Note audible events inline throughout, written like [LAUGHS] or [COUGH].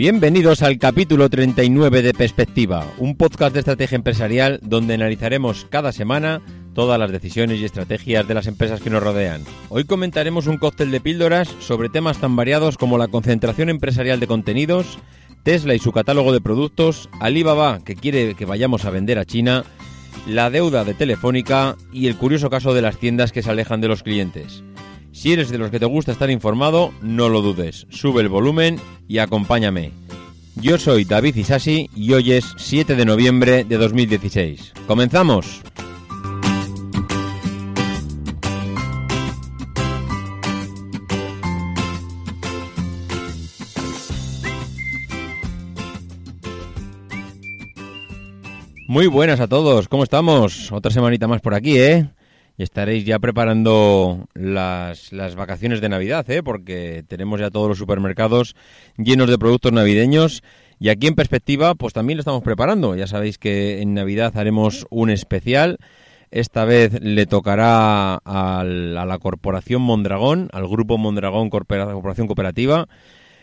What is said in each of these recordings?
Bienvenidos al capítulo 39 de Perspectiva, un podcast de estrategia empresarial donde analizaremos cada semana todas las decisiones y estrategias de las empresas que nos rodean. Hoy comentaremos un cóctel de píldoras sobre temas tan variados como la concentración empresarial de contenidos, Tesla y su catálogo de productos, Alibaba que quiere que vayamos a vender a China, la deuda de Telefónica y el curioso caso de las tiendas que se alejan de los clientes. Si eres de los que te gusta estar informado, no lo dudes, sube el volumen y acompáñame. Yo soy David Isasi y hoy es 7 de noviembre de 2016. ¡Comenzamos! Muy buenas a todos, ¿cómo estamos? Otra semanita más por aquí, ¿eh? Estaréis ya preparando las, las vacaciones de Navidad, ¿eh? porque tenemos ya todos los supermercados llenos de productos navideños. Y aquí en perspectiva, pues también lo estamos preparando. Ya sabéis que en Navidad haremos un especial. Esta vez le tocará a la Corporación Mondragón, al Grupo Mondragón Corporación Cooperativa,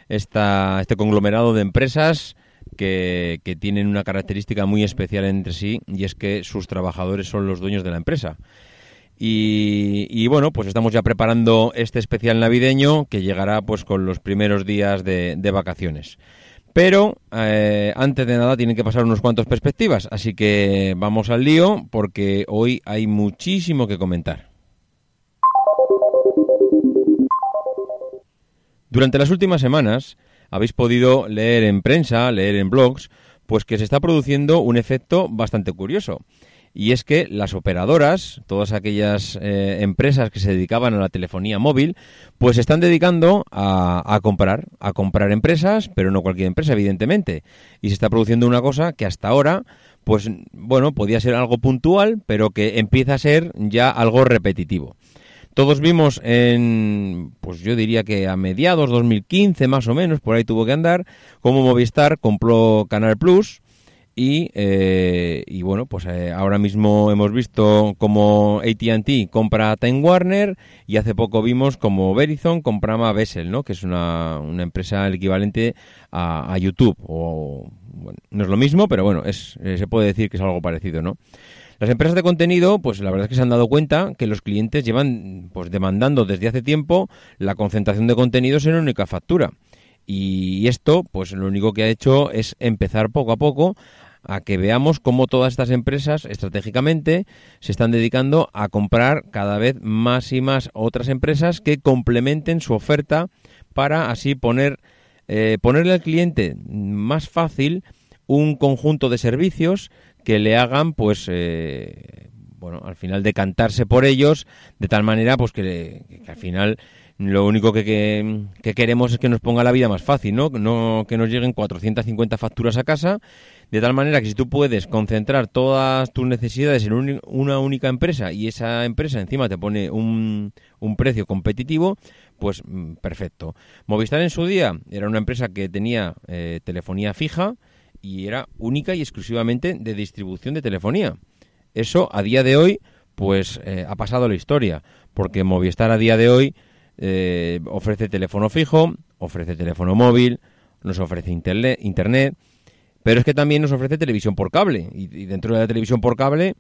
esta, este conglomerado de empresas que, que tienen una característica muy especial entre sí y es que sus trabajadores son los dueños de la empresa. Y, bueno, pues estamos ya preparando este especial navideño que llegará pues con los primeros días de, vacaciones. Pero eh, antes de nada tienen que pasar unos cuantos perspectivas, así que vamos al lío porque hoy hay muchísimo que comentar. Durante las últimas semanas habéis podido leer en prensa, leer en blogs, pues que se está produciendo un efecto bastante curioso y es que las operadoras, todas aquellas eh, empresas que se dedicaban a la telefonía móvil, pues se están dedicando a, comprar, a comprar empresas, pero no cualquier empresa, evidentemente. Y se está produciendo una cosa que hasta ahora, pues bueno, podía ser algo puntual, pero que empieza a ser ya algo repetitivo. Todos vimos en, pues yo diría que a mediados 2015 más o menos, por ahí tuvo que andar, cómo Movistar compró Canal Plus, y, eh, y, bueno, pues eh, ahora mismo hemos visto como ATT compra Time Warner y hace poco vimos como Verizon compraba Bessel, ¿no? que es una, una empresa equivalente a, YouTube. O, no es lo mismo, pero bueno, es, eh, se puede decir que es algo parecido. ¿no? Las empresas de contenido, pues la verdad es que se han dado cuenta que los clientes llevan pues demandando desde hace tiempo la concentración de contenidos en una única factura. Y esto, pues lo único que ha hecho es empezar poco a poco a que veamos cómo todas estas empresas estratégicamente se están dedicando a comprar cada vez más y más otras empresas que complementen su oferta para así poner eh, ponerle al cliente más fácil un conjunto de servicios que le hagan pues eh, bueno al final decantarse por ellos de tal manera pues que, que al final lo único que, que, queremos es que nos ponga la vida más fácil, ¿no? No que nos lleguen 450 facturas a casa, de tal manera que si tú puedes concentrar todas tus necesidades en una única empresa y esa empresa encima te pone un, un precio competitivo, pues mm, perfecto. Movistar en su día era una empresa que tenía eh, telefonía fija y era única y exclusivamente de distribución de telefonía. Eso a día de hoy, pues eh, ha pasado la historia, porque Movistar a día de hoy eh, ofrece teléfono fijo, ofrece teléfono móvil, nos ofrece internet, pero es que también nos ofrece televisión por cable. Y, dentro de la televisión por cable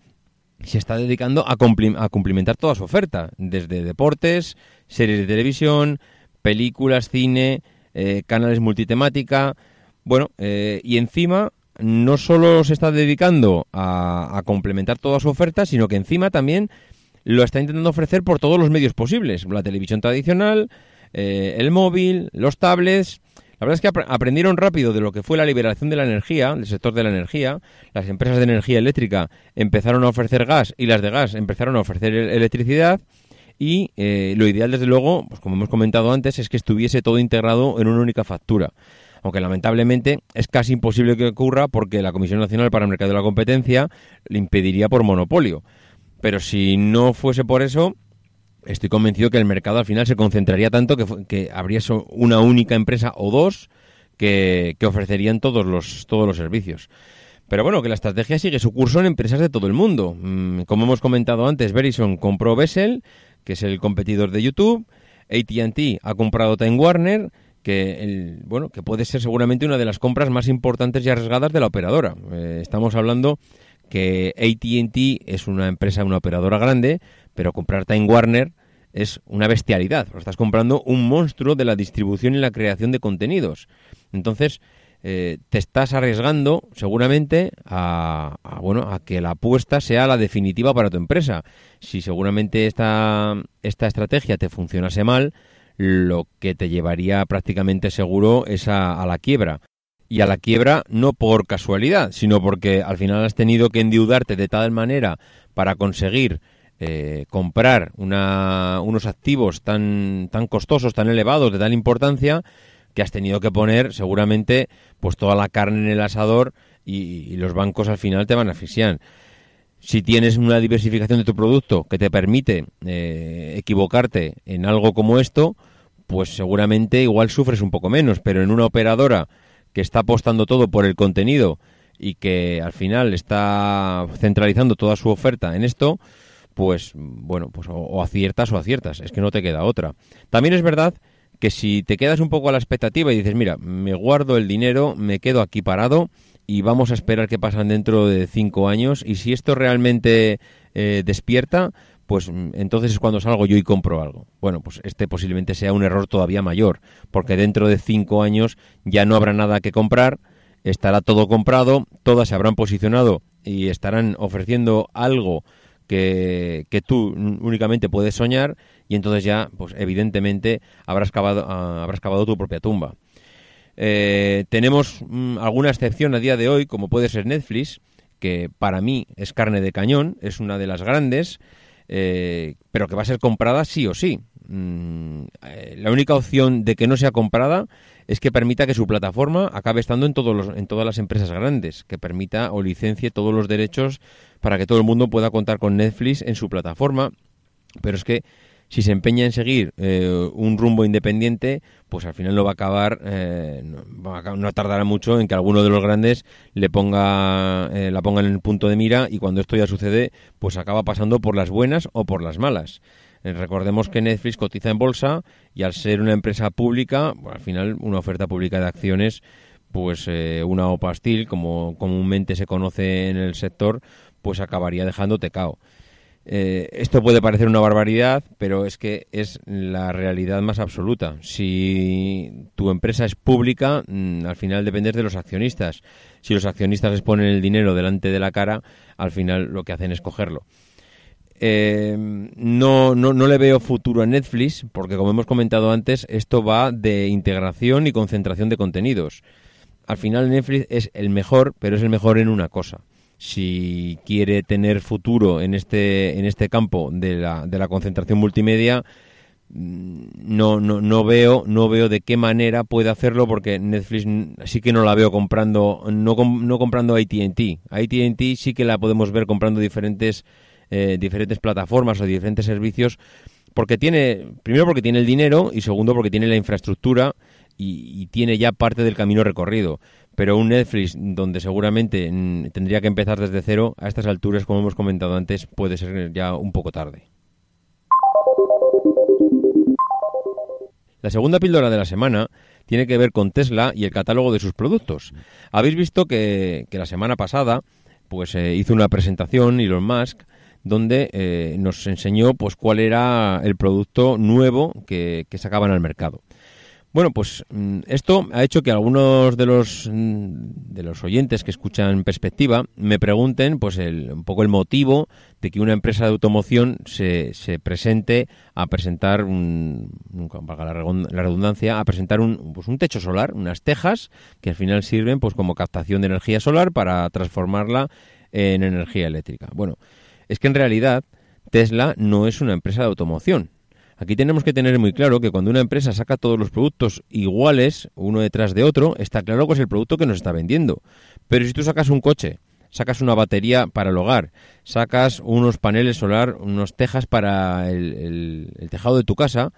se está dedicando a, a cumplimentar toda su oferta, desde deportes, series de televisión, películas, cine, eh, canales multitemática, bueno, eh, y encima no solo se está dedicando a, complementar toda su oferta, sino que encima también lo está intentando ofrecer por todos los medios posibles. La televisión tradicional, eh, el móvil, los tablets. La verdad es que aprendieron rápido de lo que fue la liberación de la energía, del sector de la energía. Las empresas de energía eléctrica empezaron a ofrecer gas y las de gas empezaron a ofrecer electricidad. Y eh, lo ideal, desde luego, pues como hemos comentado antes, es que estuviese todo integrado en una única factura aunque lamentablemente es casi imposible que ocurra porque la Comisión Nacional para el Mercado de la Competencia le impediría por monopolio. Pero si no fuese por eso, estoy convencido que el mercado al final se concentraría tanto que, que habría una única empresa o dos que, ofrecerían todos los, todos los servicios. Pero bueno, que la estrategia sigue su curso en empresas de todo el mundo. Mm, como hemos comentado antes, Verizon compró Bessel, que es el competidor de YouTube. AT&T ha comprado Time Warner que el, bueno que puede ser seguramente una de las compras más importantes y arriesgadas de la operadora. Eh, estamos hablando que AT&T es una empresa, una operadora grande, pero comprar Time Warner es una bestialidad. Estás comprando un monstruo de la distribución y la creación de contenidos. Entonces eh, te estás arriesgando seguramente a, bueno a que la apuesta sea la definitiva para tu empresa. Si seguramente esta esta estrategia te funcionase mal lo que te llevaría prácticamente seguro es a, la quiebra. Y a la quiebra no por casualidad, sino porque al final has tenido que endeudarte de tal manera para conseguir eh, comprar una, unos activos tan, tan costosos, tan elevados, de tal importancia, que has tenido que poner seguramente pues toda la carne en el asador y, los bancos al final te van a asfixiar. Si tienes una diversificación de tu producto que te permite eh, equivocarte en algo como esto, pues seguramente igual sufres un poco menos, pero en una operadora que está apostando todo por el contenido y que al final está centralizando toda su oferta en esto, pues bueno, pues o, aciertas o aciertas, es que no te queda otra. También es verdad que si te quedas un poco a la expectativa y dices, mira, me guardo el dinero, me quedo aquí parado y vamos a esperar qué pasan dentro de cinco años y si esto realmente eh, despierta, pues mm, entonces es cuando salgo yo y compro algo. Bueno, pues este posiblemente sea un error todavía mayor, porque dentro de cinco años ya no habrá nada que comprar, estará todo comprado, todas se habrán posicionado y estarán ofreciendo algo que, tú únicamente puedes soñar y entonces ya, pues evidentemente, habrás cavado, ah, habrás cavado tu propia tumba. Eh, tenemos mm, alguna excepción a día de hoy, como puede ser Netflix, que para mí es carne de cañón, es una de las grandes, eh, pero que va a ser comprada sí o sí. Mm, eh, la única opción de que no sea comprada es que permita que su plataforma acabe estando en, todos los, en todas las empresas grandes, que permita o licencie todos los derechos para que todo el mundo pueda contar con Netflix en su plataforma. Pero es que si se empeña en seguir eh, un rumbo independiente, pues al final no va a acabar, eh, no, tardará mucho en que alguno de los grandes le ponga, eh, la ponga en el punto de mira y cuando esto ya sucede, pues acaba pasando por las buenas o por las malas. recordemos que Netflix cotiza en bolsa y al ser una empresa pública, al final una oferta pública de acciones, pues una OPA Steel, como comúnmente se conoce en el sector, pues acabaría dejando cao. Eh, esto puede parecer una barbaridad, pero es que es la realidad más absoluta. Si tu empresa es pública, mm, al final dependes de los accionistas. Si los accionistas les ponen el dinero delante de la cara, al final lo que hacen es cogerlo. Eh, no, no, no le veo futuro a Netflix, porque como hemos comentado antes, esto va de integración y concentración de contenidos. Al final Netflix es el mejor, pero es el mejor en una cosa si quiere tener futuro en este, en este campo de la, de la concentración multimedia, mm, no, no, no veo no veo de qué manera puede hacerlo porque Netflix sí que no la veo comprando no, no comprando AT&T AT&T sí que la podemos ver comprando diferentes eh, diferentes plataformas o diferentes servicios porque tiene primero porque tiene el dinero y segundo porque tiene la infraestructura y tiene ya parte del camino recorrido pero un Netflix donde seguramente mm, tendría que empezar desde cero, a estas alturas, como hemos comentado antes, puede ser ya un poco tarde. La segunda píldora de la semana tiene que ver con Tesla y el catálogo de sus productos. Habéis visto que, la semana pasada pues eh, hizo una presentación Elon Musk donde eh, nos enseñó pues cuál era el producto nuevo que, que sacaban al mercado. Bueno, pues mm, esto ha hecho que algunos de los mm, de los oyentes que escuchan Perspectiva me pregunten, pues, el, un poco el motivo de que una empresa de automoción se, se presente a presentar un, la redundancia, a presentar un, pues, un techo solar, unas tejas que al final sirven, pues, como captación de energía solar para transformarla en energía eléctrica. Bueno, es que en realidad Tesla no es una empresa de automoción Aquí tenemos que tener muy claro que cuando una empresa saca todos los productos iguales, uno detrás de otro, está claro que es el producto que nos está vendiendo. Pero si tú sacas un coche, sacas una batería para el hogar, sacas unos paneles solar, unos tejas para el, tejado de tu casa,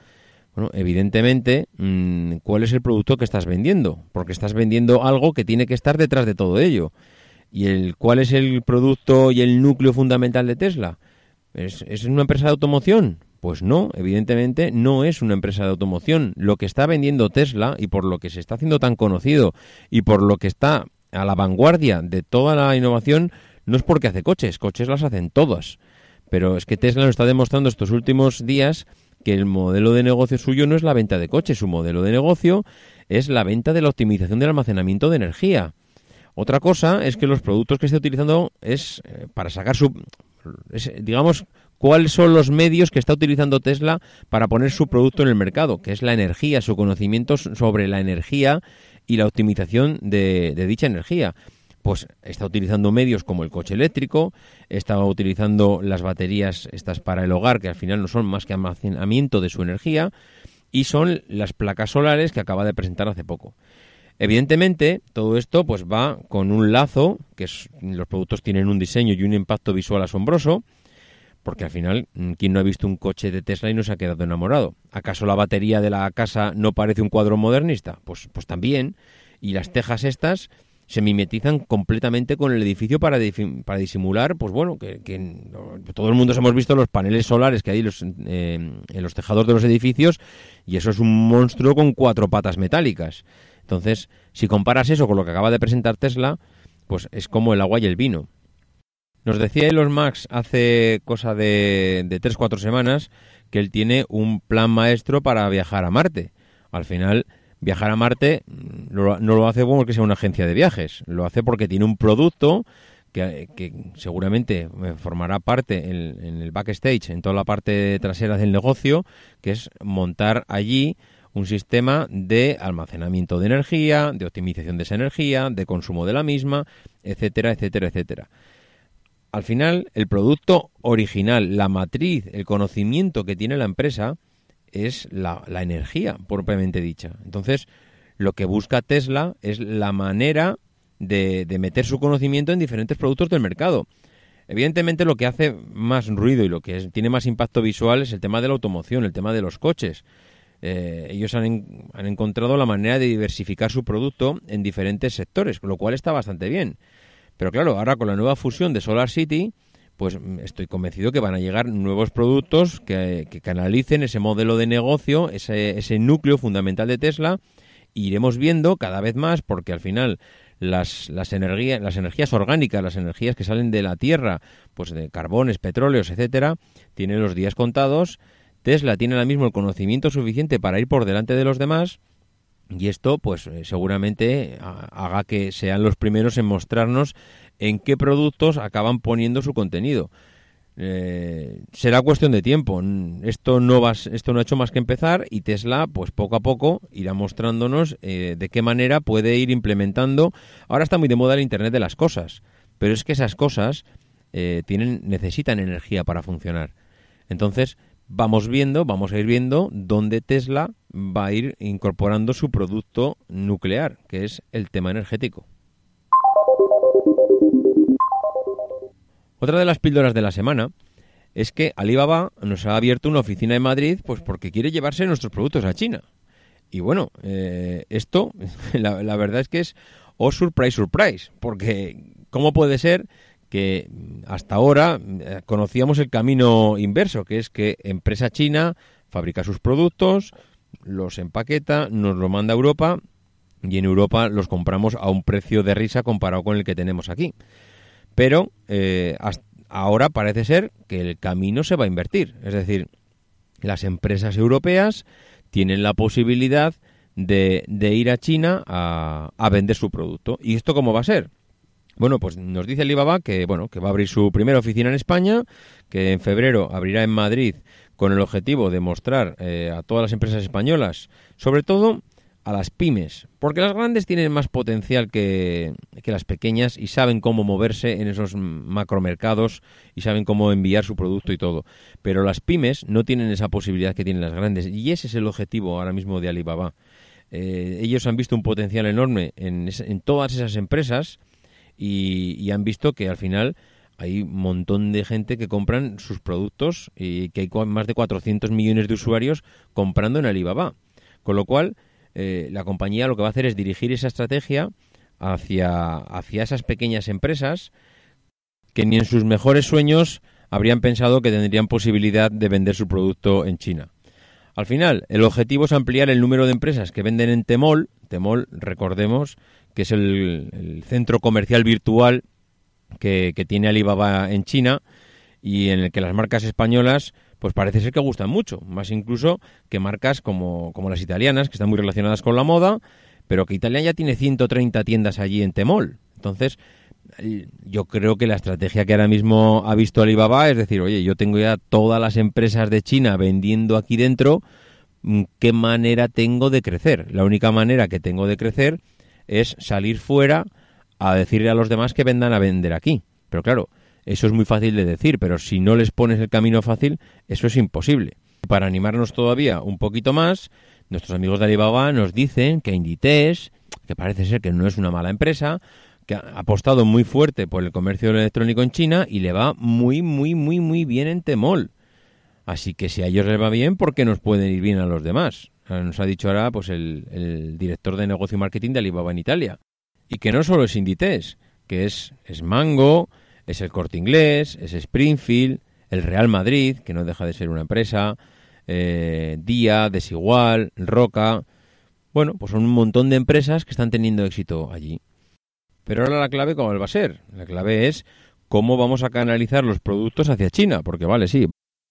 bueno, evidentemente, mm, ¿cuál es el producto que estás vendiendo? Porque estás vendiendo algo que tiene que estar detrás de todo ello. ¿Y el cuál es el producto y el núcleo fundamental de Tesla? ¿Es, es una empresa de automoción? Pues no, evidentemente no es una empresa de automoción. Lo que está vendiendo Tesla y por lo que se está haciendo tan conocido y por lo que está a la vanguardia de toda la innovación no es porque hace coches, coches las hacen todas. Pero es que Tesla nos está demostrando estos últimos días que el modelo de negocio suyo no es la venta de coches, su modelo de negocio es la venta de la optimización del almacenamiento de energía. Otra cosa es que los productos que esté utilizando es eh, para sacar su, digamos, cuáles son los medios que está utilizando Tesla para poner su producto en el mercado, que es la energía, su conocimiento sobre la energía y la optimización de, dicha energía. Pues está utilizando medios como el coche eléctrico, está utilizando las baterías estas para el hogar, que al final no son más que almacenamiento de su energía, y son las placas solares que acaba de presentar hace poco. Evidentemente, todo esto pues va con un lazo, que los productos tienen un diseño y un impacto visual asombroso, porque al final, mm, ¿quién no ha visto un coche de Tesla y no se ha quedado enamorado? ¿Acaso la batería de la casa no parece un cuadro modernista? Pues, pues también. Y las tejas estas se mimetizan completamente con el edificio para, para disimular, pues bueno, que, todo el mundo hemos visto los paneles solares que hay los, eh, en los tejados de los edificios y eso es un monstruo con cuatro patas metálicas. Entonces, si comparas eso con lo que acaba de presentar Tesla, pues es como el agua y el vino. Nos decía Elon Musk hace cosa de, de 3-4 semanas que él tiene un plan maestro para viajar a Marte. Al final, viajar a Marte mm, no, lo hace porque sea una agencia de viajes, lo hace porque tiene un producto que, seguramente eh, formará parte en, en, el backstage, en toda la parte trasera del negocio, que es montar allí un sistema de almacenamiento de energía, de optimización de esa energía, de consumo de la misma, etcétera, etcétera, etcétera al final el producto original, la matriz, el conocimiento que tiene la empresa es la, energía propiamente dicha. Entonces, lo que busca Tesla es la manera de, meter su conocimiento en diferentes productos del mercado. Evidentemente lo que hace más ruido y lo que tiene más impacto visual es el tema de la automoción, el tema de los coches. Eh, ellos han, han, encontrado la manera de diversificar su producto en diferentes sectores, lo cual está bastante bien. Pero claro, ahora con la nueva fusión de Solar City, pues mm, estoy convencido que van a llegar nuevos productos que, canalicen ese modelo de negocio, ese, ese núcleo fundamental de Tesla. iremos viendo cada vez más, porque al final las, las, energías, las energías orgánicas, las energías que salen de la Tierra, pues de carbones, petróleos, etcétera, tienen los días contados. Tesla tiene ahora mismo el conocimiento suficiente para ir por delante de los demás y esto, pues eh, seguramente haga que sean los primeros en mostrarnos en qué productos acaban poniendo su contenido. Eh, será cuestión de tiempo. Esto no va, esto no ha hecho más que empezar y Tesla, pues poco a poco irá mostrándonos eh, de qué manera puede ir implementando. Ahora está muy de moda el Internet de las cosas, pero es que esas cosas tienen, necesitan energía para funcionar. Entonces, vamos viendo, vamos a ir viendo dónde Tesla va a ir incorporando su producto nuclear, que es el tema energético. Otra de las píldoras de la semana es que Alibaba nos ha abierto una oficina en Madrid pues porque quiere llevarse nuestros productos a China. Y bueno, eh, esto [LAUGHS] la, la verdad es que es oh surprise surprise, porque ¿cómo puede ser que hasta ahora eh, conocíamos el camino inverso, que es que empresa china fabrica sus productos, los empaqueta, nos lo manda a Europa y en Europa los compramos a un precio de risa comparado con el que tenemos aquí. Pero eh, ahora parece ser que el camino se va a invertir. Es decir, las empresas europeas tienen la posibilidad de, ir a China a, a, vender su producto. ¿Y esto cómo va a ser? Bueno, pues nos dice Alibaba que, bueno, que va a abrir su primera oficina en España, que en febrero abrirá en Madrid con el objetivo de mostrar eh, a todas las empresas españolas, sobre todo a las pymes, porque las grandes tienen más potencial que, que, las pequeñas y saben cómo moverse en esos macromercados y saben cómo enviar su producto y todo. Pero las pymes no tienen esa posibilidad que tienen las grandes y ese es el objetivo ahora mismo de Alibaba. Eh, ellos han visto un potencial enorme en, en todas esas empresas y, han visto que al final hay un montón de gente que compran sus productos y que hay más de 400 millones de usuarios comprando en Alibaba. Con lo cual, eh, la compañía lo que va a hacer es dirigir esa estrategia hacia, hacia esas pequeñas empresas que ni en sus mejores sueños habrían pensado que tendrían posibilidad de vender su producto en China. Al final, el objetivo es ampliar el número de empresas que venden en Temol. Temol, recordemos, que es el, centro comercial virtual que, tiene Alibaba en China y en el que las marcas españolas pues parece ser que gustan mucho, más incluso que marcas como, como las italianas, que están muy relacionadas con la moda, pero que Italia ya tiene 130 tiendas allí en Temol. Entonces, yo creo que la estrategia que ahora mismo ha visto Alibaba es decir, oye, yo tengo ya todas las empresas de China vendiendo aquí dentro, ¿qué manera tengo de crecer? La única manera que tengo de crecer es salir fuera a decirle a los demás que vendan a vender aquí. Pero claro, eso es muy fácil de decir, pero si no les pones el camino fácil, eso es imposible. Para animarnos todavía un poquito más, nuestros amigos de Alibaba nos dicen que Inditex, que parece ser que no es una mala empresa, que ha apostado muy fuerte por el comercio electrónico en China y le va muy, muy, muy, muy bien en Temol. Así que si a ellos les va bien, ¿por qué nos pueden ir bien a los demás? Nos ha dicho ahora pues el, director de negocio y marketing de Alibaba en Italia. Y que no solo es Inditex, que es, es Mango, es el Corte Inglés, es Springfield, el Real Madrid, que no deja de ser una empresa, eh, Día, Desigual, Roca. Bueno, pues son un montón de empresas que están teniendo éxito allí. Pero ahora la clave, ¿cómo va a ser? La clave es cómo vamos a canalizar los productos hacia China, porque vale, sí,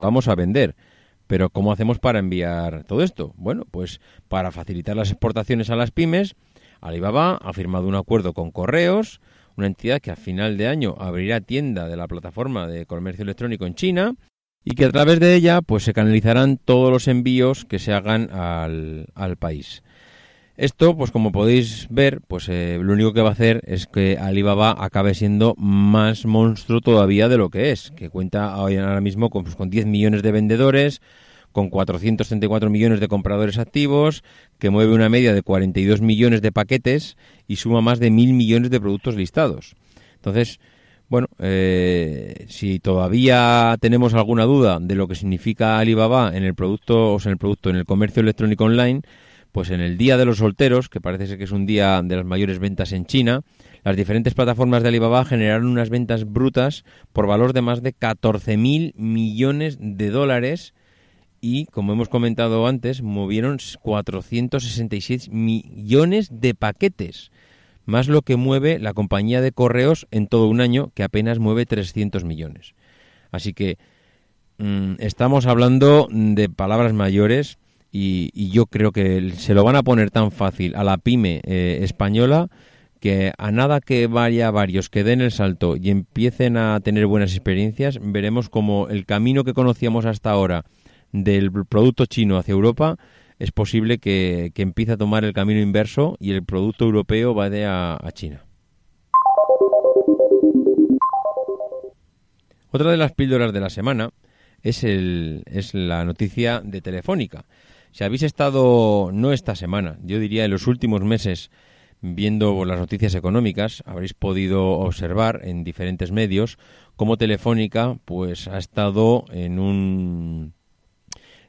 Vamos a vender. Pero ¿cómo hacemos para enviar todo esto? Bueno, pues para facilitar las exportaciones a las pymes, Alibaba ha firmado un acuerdo con Correos, una entidad que a final de año abrirá tienda de la plataforma de comercio electrónico en China y que a través de ella pues se canalizarán todos los envíos que se hagan al, al país. Esto, pues como podéis ver, pues eh, lo único que va a hacer es que Alibaba acabe siendo más monstruo todavía de lo que es, que cuenta ahora mismo con, pues, con 10 millones de vendedores, con 434 millones de compradores activos, que mueve una media de 42 millones de paquetes y suma más de mil millones de productos listados. Entonces, bueno, eh, si todavía tenemos alguna duda de lo que significa Alibaba en el producto, o sea, en el producto, en el comercio electrónico online, pues en el Día de los Solteros, que parece ser que es un día de las mayores ventas en China, las diferentes plataformas de Alibaba generaron unas ventas brutas por valor de más de 14.000 millones de dólares y, como hemos comentado antes, movieron 466 millones de paquetes, más lo que mueve la compañía de correos en todo un año, que apenas mueve 300 millones. Así que mm, estamos hablando de palabras mayores y, yo creo que se lo van a poner tan fácil a la pyme eh, española que a nada que vaya varios que den el salto y empiecen a tener buenas experiencias, veremos como el camino que conocíamos hasta ahora del producto chino hacia Europa es posible que, empiece a tomar el camino inverso y el producto europeo vaya a, a China. Otra de las píldoras de la semana es, el, es la noticia de Telefónica. Si habéis estado, no esta semana, yo diría en los últimos meses, viendo las noticias económicas, habréis podido observar en diferentes medios cómo Telefónica pues ha estado en un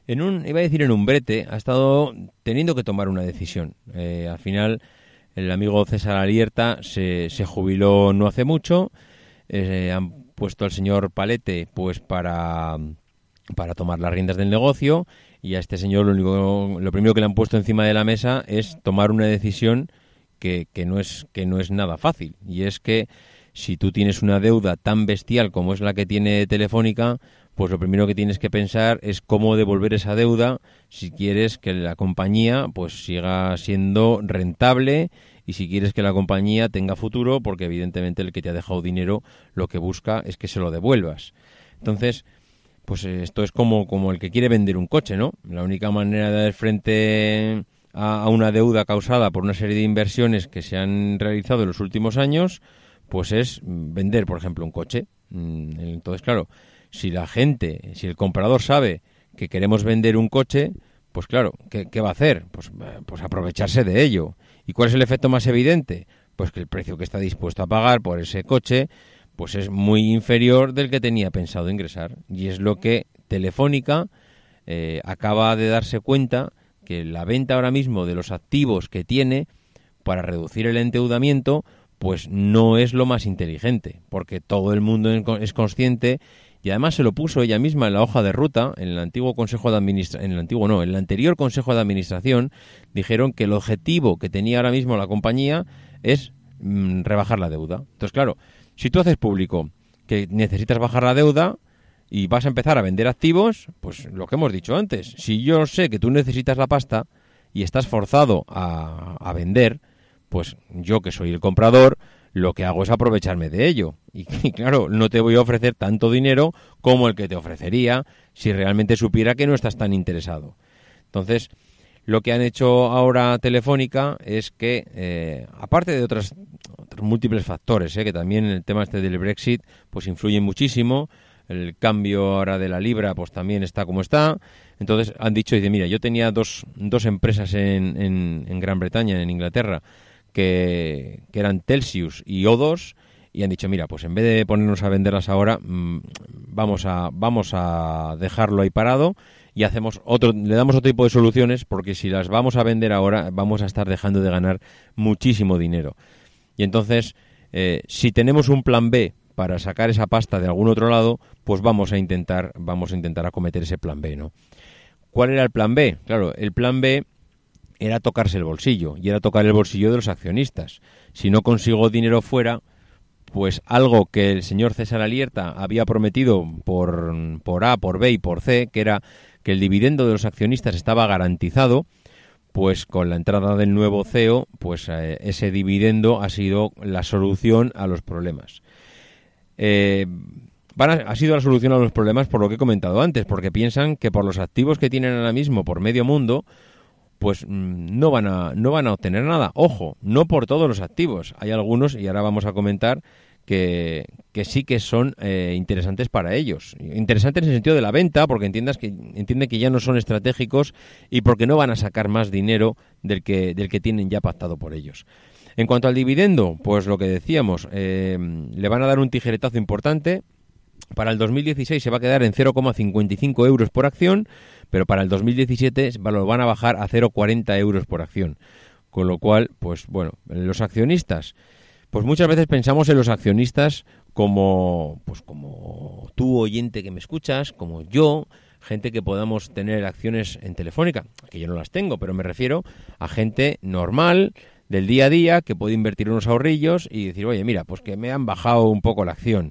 en un iba a decir en un brete, ha estado teniendo que tomar una decisión. Eh, al final el amigo César Alierta se, se jubiló no hace mucho, eh, han puesto al señor Palete pues para para tomar las riendas del negocio y a este señor lo, único, lo primero que le han puesto encima de la mesa es tomar una decisión que, que, no es, que no es nada fácil. Y es que si tú tienes una deuda tan bestial como es la que tiene Telefónica, pues lo primero que tienes que pensar es cómo devolver esa deuda si quieres que la compañía pues siga siendo rentable y si quieres que la compañía tenga futuro, porque evidentemente el que te ha dejado dinero lo que busca es que se lo devuelvas. Entonces, pues esto es como, como el que quiere vender un coche, ¿no? La única manera de dar frente a, una deuda causada por una serie de inversiones que se han realizado en los últimos años, pues es vender, por ejemplo, un coche. Mm, entonces, claro, si la gente, si el comprador sabe que queremos vender un coche, pues claro, ¿qué, qué va a hacer? Pues, pues aprovecharse de ello. ¿Y cuál es el efecto más evidente? Pues que el precio que está dispuesto a pagar por ese coche pues es muy inferior del que tenía pensado ingresar. Y es lo que Telefónica eh, acaba de darse cuenta que la venta ahora mismo de los activos que tiene para reducir el endeudamiento, pues no es lo más inteligente, porque todo el mundo es consciente y además se lo puso ella misma en la hoja de ruta, en el antiguo consejo de administración, en el antiguo no, en el anterior consejo de administración, dijeron que el objetivo que tenía ahora mismo la compañía es mm, rebajar la deuda. Entonces, claro, si tú haces público que necesitas bajar la deuda y vas a empezar a vender activos, pues lo que hemos dicho antes, si yo sé que tú necesitas la pasta y estás forzado a, vender, pues yo que soy el comprador, lo que hago es aprovecharme de ello. Y, [LAUGHS] y, claro, no te voy a ofrecer tanto dinero como el que te ofrecería si realmente supiera que no estás tan interesado. Entonces, lo que han hecho ahora Telefónica es que, eh, aparte de otros múltiples factores, eh, que también en el tema este del Brexit pues influyen muchísimo, el cambio ahora de la libra pues también está como está, entonces han dicho, dice, mira, yo tenía dos, dos empresas en, en, Gran Bretaña, en Inglaterra, que, que eran Telsius y O2, y han dicho, mira, pues en vez de ponernos a venderlas ahora, mm, vamos a, vamos a dejarlo ahí parado y hacemos otro, le damos otro tipo de soluciones porque si las vamos a vender ahora vamos a estar dejando de ganar muchísimo dinero. Y entonces, eh, si tenemos un plan B para sacar esa pasta de algún otro lado, pues vamos a intentar, vamos a intentar acometer ese plan B, ¿no? ¿Cuál era el plan B? Claro, el plan B era tocarse el bolsillo y era tocar el bolsillo de los accionistas. Si no consigo dinero fuera, pues algo que el señor César Alierta había prometido por, por A, por B y por C, que era que el dividendo de los accionistas estaba garantizado, pues con la entrada del nuevo CEO, pues eh, ese dividendo ha sido la solución a los problemas. Eh, ha sido la solución a los problemas por lo que he comentado antes, porque piensan que por los activos que tienen ahora mismo por medio mundo, pues mm, no van a no van a obtener nada. Ojo, no por todos los activos. Hay algunos y ahora vamos a comentar que, sí que son eh, interesantes para ellos. Interesantes en el sentido de la venta, porque entiendas que entiende que ya no son estratégicos y porque no van a sacar más dinero del que del que tienen ya pactado por ellos. En cuanto al dividendo, pues lo que decíamos, eh, le van a dar un tijeretazo importante. Para el 2016 se va a quedar en 0,55 euros por acción, pero para el 2017 lo van a bajar a 0,40 euros por acción. Con lo cual, pues bueno, los accionistas, pues muchas veces pensamos en los accionistas como, pues como tú oyente que me escuchas, como yo, gente que podamos tener acciones en Telefónica, que yo no las tengo, pero me refiero a gente normal, del día a día que puede invertir unos ahorrillos y decir, oye, mira, pues que me han bajado un poco la acción.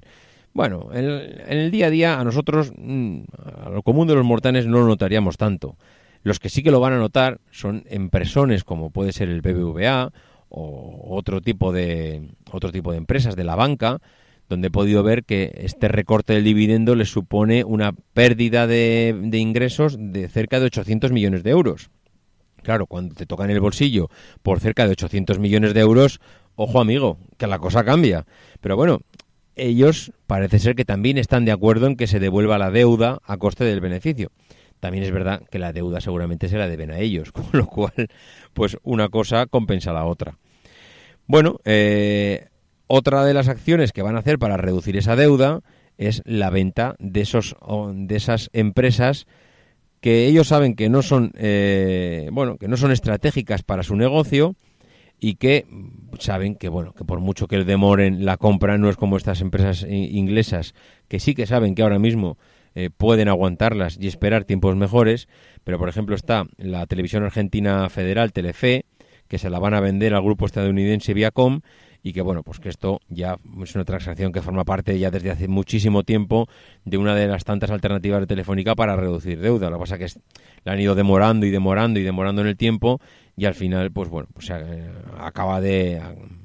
Bueno, en el, día a día a nosotros, mm, a lo común de los mortales, no lo notaríamos tanto. Los que sí que lo van a notar son empresones como puede ser el BBVA o otro tipo de otro tipo de empresas de la banca, donde he podido ver que este recorte del dividendo les supone una pérdida de, de ingresos de cerca de 800 millones de euros. Claro, cuando te tocan el bolsillo por cerca de 800 millones de euros, ojo amigo, que la cosa cambia. Pero bueno, ellos parece ser que también están de acuerdo en que se devuelva la deuda a coste del beneficio. También es verdad que la deuda seguramente se la deben a ellos, [LAUGHS] con lo cual, pues una cosa compensa la otra. Bueno, eh, otra de las acciones que van a hacer para reducir esa deuda es la venta de, esos, de esas empresas que ellos saben que no son eh, bueno que no son estratégicas para su negocio y que saben que bueno que por mucho que demoren la compra no es como estas empresas inglesas que sí que saben que ahora mismo eh, pueden aguantarlas y esperar tiempos mejores pero por ejemplo está la televisión argentina federal Telefe que se la van a vender al grupo estadounidense Viacom y que bueno, pues que esto ya es una transacción que forma parte ya desde hace muchísimo tiempo de una de las tantas alternativas de Telefónica para reducir deuda. Lo que pasa es que la han ido demorando y demorando y demorando en el tiempo y al final, pues bueno, pues eh, acaba de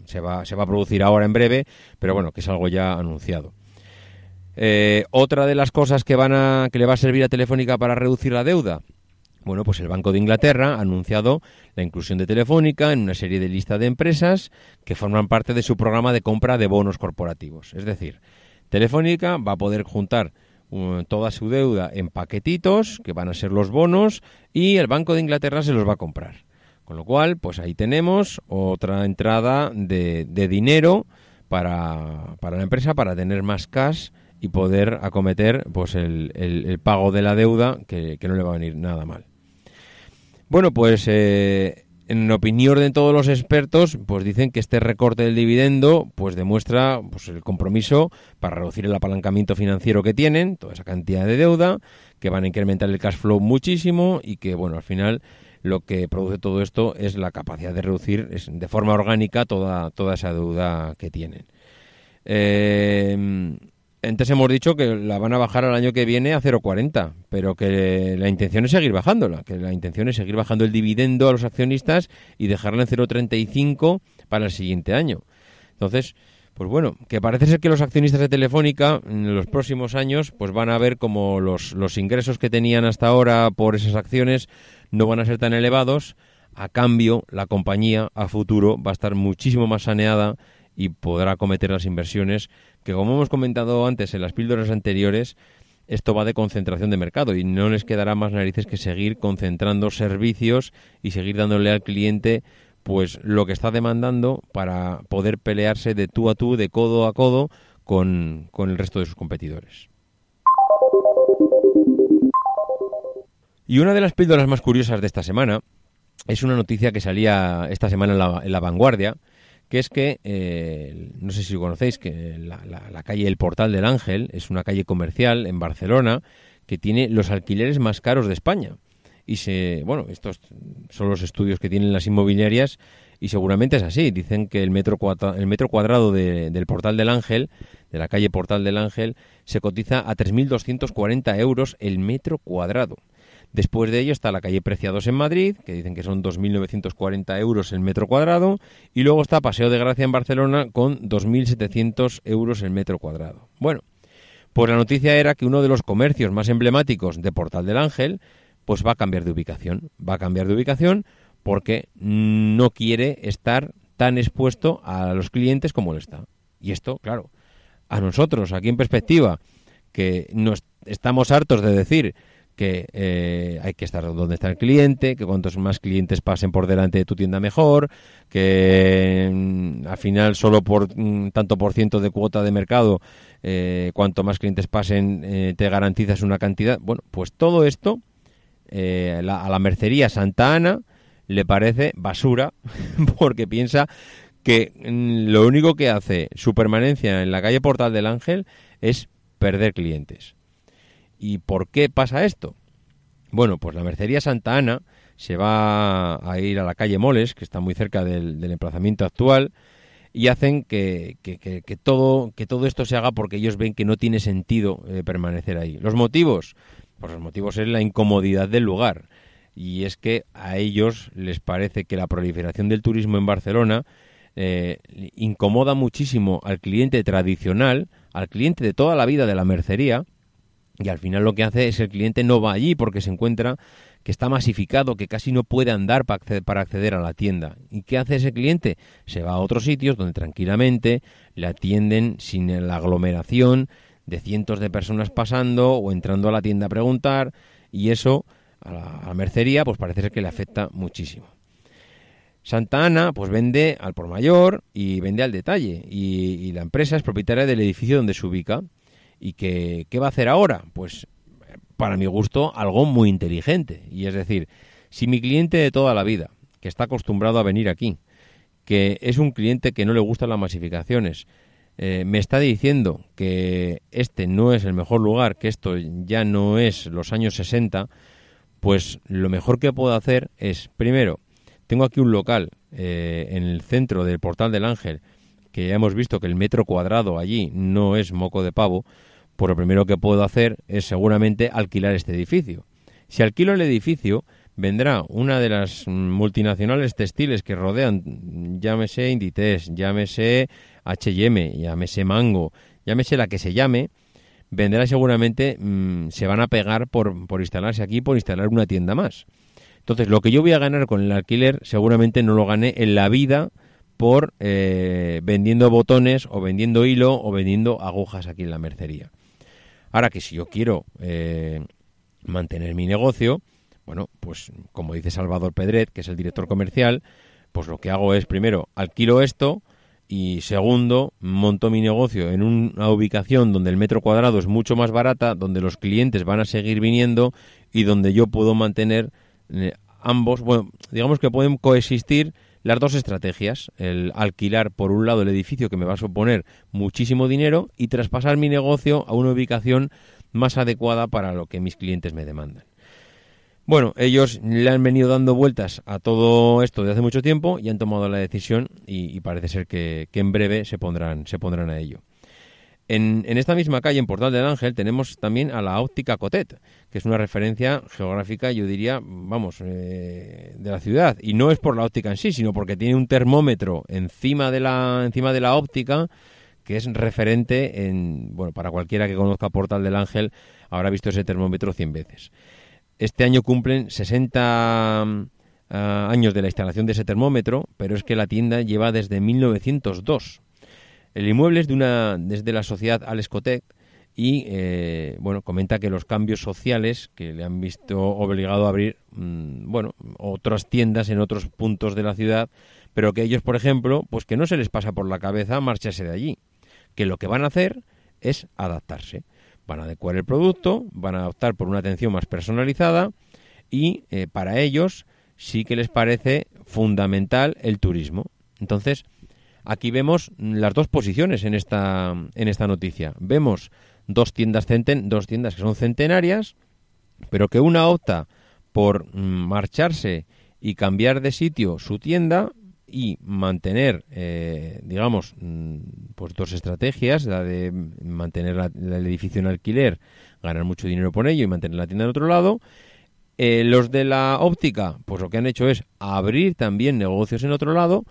se va se va a producir ahora en breve, pero bueno, que es algo ya anunciado. Eh, otra de las cosas que van a que le va a servir a Telefónica para reducir la deuda bueno, pues el Banco de Inglaterra ha anunciado la inclusión de Telefónica en una serie de listas de empresas que forman parte de su programa de compra de bonos corporativos. Es decir, Telefónica va a poder juntar uh, toda su deuda en paquetitos, que van a ser los bonos, y el Banco de Inglaterra se los va a comprar. Con lo cual, pues ahí tenemos otra entrada de, dinero para, la empresa para tener más cash y poder acometer pues el, pago de la deuda que no le va a venir nada mal. Bueno, pues eh, en opinión de todos los expertos, pues dicen que este recorte del dividendo pues demuestra pues, el compromiso para reducir el apalancamiento financiero que tienen, toda esa cantidad de deuda, que van a incrementar el cash flow muchísimo y que, bueno, al final lo que produce todo esto es la capacidad de reducir de forma orgánica toda, toda esa deuda que tienen. Eh, antes hemos dicho que la van a bajar al año que viene a 0,40, pero que la intención es seguir bajándola, que la intención es seguir bajando el dividendo a los accionistas y dejarla en 0,35 para el siguiente año. Entonces, pues bueno, que parece ser que los accionistas de Telefónica en los próximos años pues van a ver como los, los ingresos que tenían hasta ahora por esas acciones no van a ser tan elevados, a cambio la compañía a futuro va a estar muchísimo más saneada y podrá cometer las inversiones que, como hemos comentado antes en las píldoras anteriores, esto va de concentración de mercado y no les quedará más narices que seguir concentrando servicios y seguir dándole al cliente pues lo que está demandando para poder pelearse de tú a tú, de codo a codo con, el resto de sus competidores. Y una de las píldoras más curiosas de esta semana es una noticia que salía esta semana en la, en la vanguardia, que es que, eh, no sé si lo conocéis, que la, calle El Portal del Ángel es una calle comercial en Barcelona que tiene los alquileres más caros de España. Y se, bueno, estos son los estudios que tienen las inmobiliarias y seguramente es así. Dicen que el metro, el metro cuadrado del Portal del Ángel, de la calle Portal del Ángel, se cotiza a 3.240 euros el metro cuadrado. Después de ello está la calle Preciados en Madrid, que dicen que son 2.940 euros el metro cuadrado, y luego está Paseo de Gracia en Barcelona con 2.700 euros el metro cuadrado. Bueno, pues la noticia era que uno de los comercios más emblemáticos de Portal del Ángel, pues va a cambiar de ubicación. Va a cambiar de ubicación porque no quiere estar tan expuesto a los clientes como él está. Y esto, claro, a nosotros, aquí en perspectiva, que nos estamos hartos de decir que eh, hay que estar donde está el cliente, que cuantos más clientes pasen por delante de tu tienda mejor, que mm, al final solo por un tanto por ciento de cuota de mercado, eh, cuanto más clientes pasen, eh, te garantizas una cantidad. Bueno, pues todo esto a la mercería Santa Ana le parece basura [LAUGHS] porque piensa que mm, lo único que hace su permanencia en la calle Portal del Ángel es perder clientes. ¿Y por qué pasa esto? Bueno, pues la mercería Santa Ana se va a ir a la calle Moles, que está muy cerca del, emplazamiento actual, y hacen que, todo, que todo esto se haga porque ellos ven que no tiene sentido eh, permanecer ahí. ¿Los motivos? Pues los motivos es la incomodidad del lugar y es que a ellos les parece que la proliferación del turismo en Barcelona eh, incomoda muchísimo al cliente tradicional, al cliente de toda la vida de la mercería, y al final lo que hace es el cliente no va allí porque se encuentra que está masificado, que casi no puede andar para acceder, a la tienda. ¿Y qué hace ese cliente? Se va a otros sitios donde tranquilamente le atienden sin la aglomeración de cientos de personas pasando o entrando a la tienda a preguntar, y eso a la, mercería, pues parece ser que le afecta muchísimo. Santa Ana pues vende al por mayor y vende al detalle y, la empresa es propietaria del edificio donde se ubica y que, qué va a hacer ahora pues para mi gusto algo muy inteligente. Y es decir si mi cliente de toda la vida que está acostumbrado a venir aquí que es un cliente que no le gustan las masificaciones eh, me está diciendo que este no es el mejor lugar que esto ya no es los años 60 pues lo mejor que puedo hacer es, primero, tengo aquí un local eh, en el centro del Portal del Ángel, que ya hemos visto que el metro cuadrado allí no es moco de pavo, pues lo primero que puedo hacer es seguramente alquilar este edificio. Si alquilo el edificio, vendrá una de las multinacionales textiles que rodean, llámese Inditex, llámese H&M, llámese Mango, llámese la que se llame, vendrá seguramente, mm, se van a pegar por, instalarse aquí, por instalar una tienda más. Entonces, lo que yo voy a ganar con el alquiler seguramente no lo gané en la vida por eh, vendiendo botones o vendiendo hilo o vendiendo agujas aquí en la mercería. Ahora que si yo quiero eh, mantener mi negocio, bueno, pues como dice Salvador Pedret, que es el director comercial, pues lo que hago es primero alquilo esto, y segundo, monto mi negocio en una ubicación donde el metro cuadrado es mucho más barata, donde los clientes van a seguir viniendo y donde yo puedo mantener eh, ambos, bueno, digamos que pueden coexistir las dos estrategias, el alquilar por un lado el edificio que me va a suponer muchísimo dinero y traspasar mi negocio a una ubicación más adecuada para lo que mis clientes me demandan. Bueno, ellos le han venido dando vueltas a todo esto de hace mucho tiempo y han tomado la decisión y, parece ser que, en breve se pondrán, se pondrán a ello. En, esta misma calle, en Portal del Ángel, tenemos también a la óptica Cotet, que es una referencia geográfica, yo diría, vamos, eh, de la ciudad. Y no es por la óptica en sí, sino porque tiene un termómetro encima de la, encima de la óptica que es referente en, bueno, para cualquiera que conozca Portal del Ángel, habrá visto ese termómetro 100 veces. Este año cumplen 60 mm, ah, años de la instalación de ese termómetro, pero es que la tienda lleva desde 1902. El inmueble es de una, desde la sociedad Alescotec y eh, bueno, comenta que los cambios sociales que le han visto obligado a abrir mm, bueno, otras tiendas en otros puntos de la ciudad, pero que ellos, por ejemplo, pues que no se les pasa por la cabeza marcharse de allí, que lo que van a hacer es adaptarse van a adecuar el producto, van a optar por una atención más personalizada y eh, para ellos sí que les parece fundamental el turismo. Entonces, aquí vemos las dos posiciones en esta, en esta noticia. Vemos dos tiendas, centen, dos tiendas que son centenarias, pero que una opta por mm, marcharse y cambiar de sitio su tienda y mantener, eh, digamos, mm, pues dos estrategias, la de mantener el edificio en alquiler, ganar mucho dinero por ello y mantener la tienda en otro lado. Eh, los de la óptica, pues lo que han hecho es abrir también negocios en otro lado,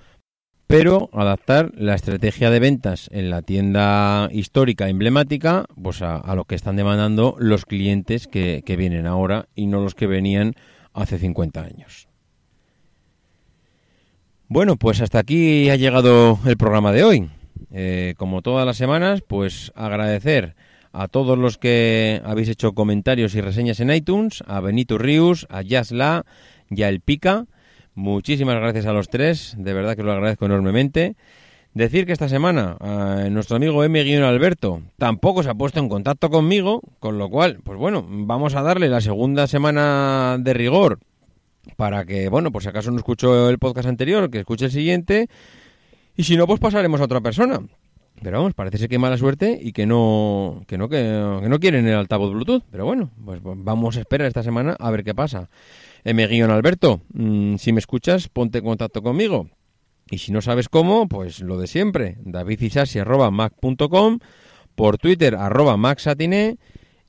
pero adaptar la estrategia de ventas en la tienda histórica emblemática pues a, lo que están demandando los clientes que, vienen ahora y no los que venían hace 50 años. Bueno, pues hasta aquí ha llegado el programa de hoy. Eh, como todas las semanas, pues agradecer a todos los que habéis hecho comentarios y reseñas en iTunes, a Benito Rius, a Yasla y a Pica. Muchísimas gracias a los tres, de verdad que lo agradezco enormemente. Decir que esta semana nuestro amigo M-Alberto tampoco se ha puesto en contacto conmigo, con lo cual, pues bueno, vamos a darle la segunda semana de rigor para que, bueno, por si acaso no escuchó el podcast anterior, que escuche el siguiente, y si no, pues pasaremos a otra persona. Pero vamos, parece ser que mala suerte y que no, que no, que, no quieren el altavoz Bluetooth. Pero bueno, pues vamos a esperar esta semana a ver qué pasa. M. Alberto, mm, si me escuchas, ponte en contacto conmigo. Y si no sabes cómo, pues lo de siempre, davidisasi.mac.com, por Twitter, arroba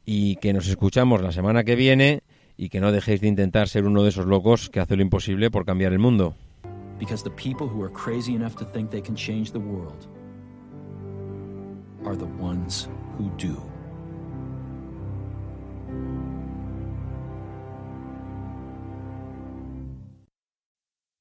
y que nos escuchamos la semana que viene y que no dejéis de intentar ser uno de esos locos que hace lo imposible por cambiar el mundo. Because the people who are crazy enough to think they can change the world are the ones who do.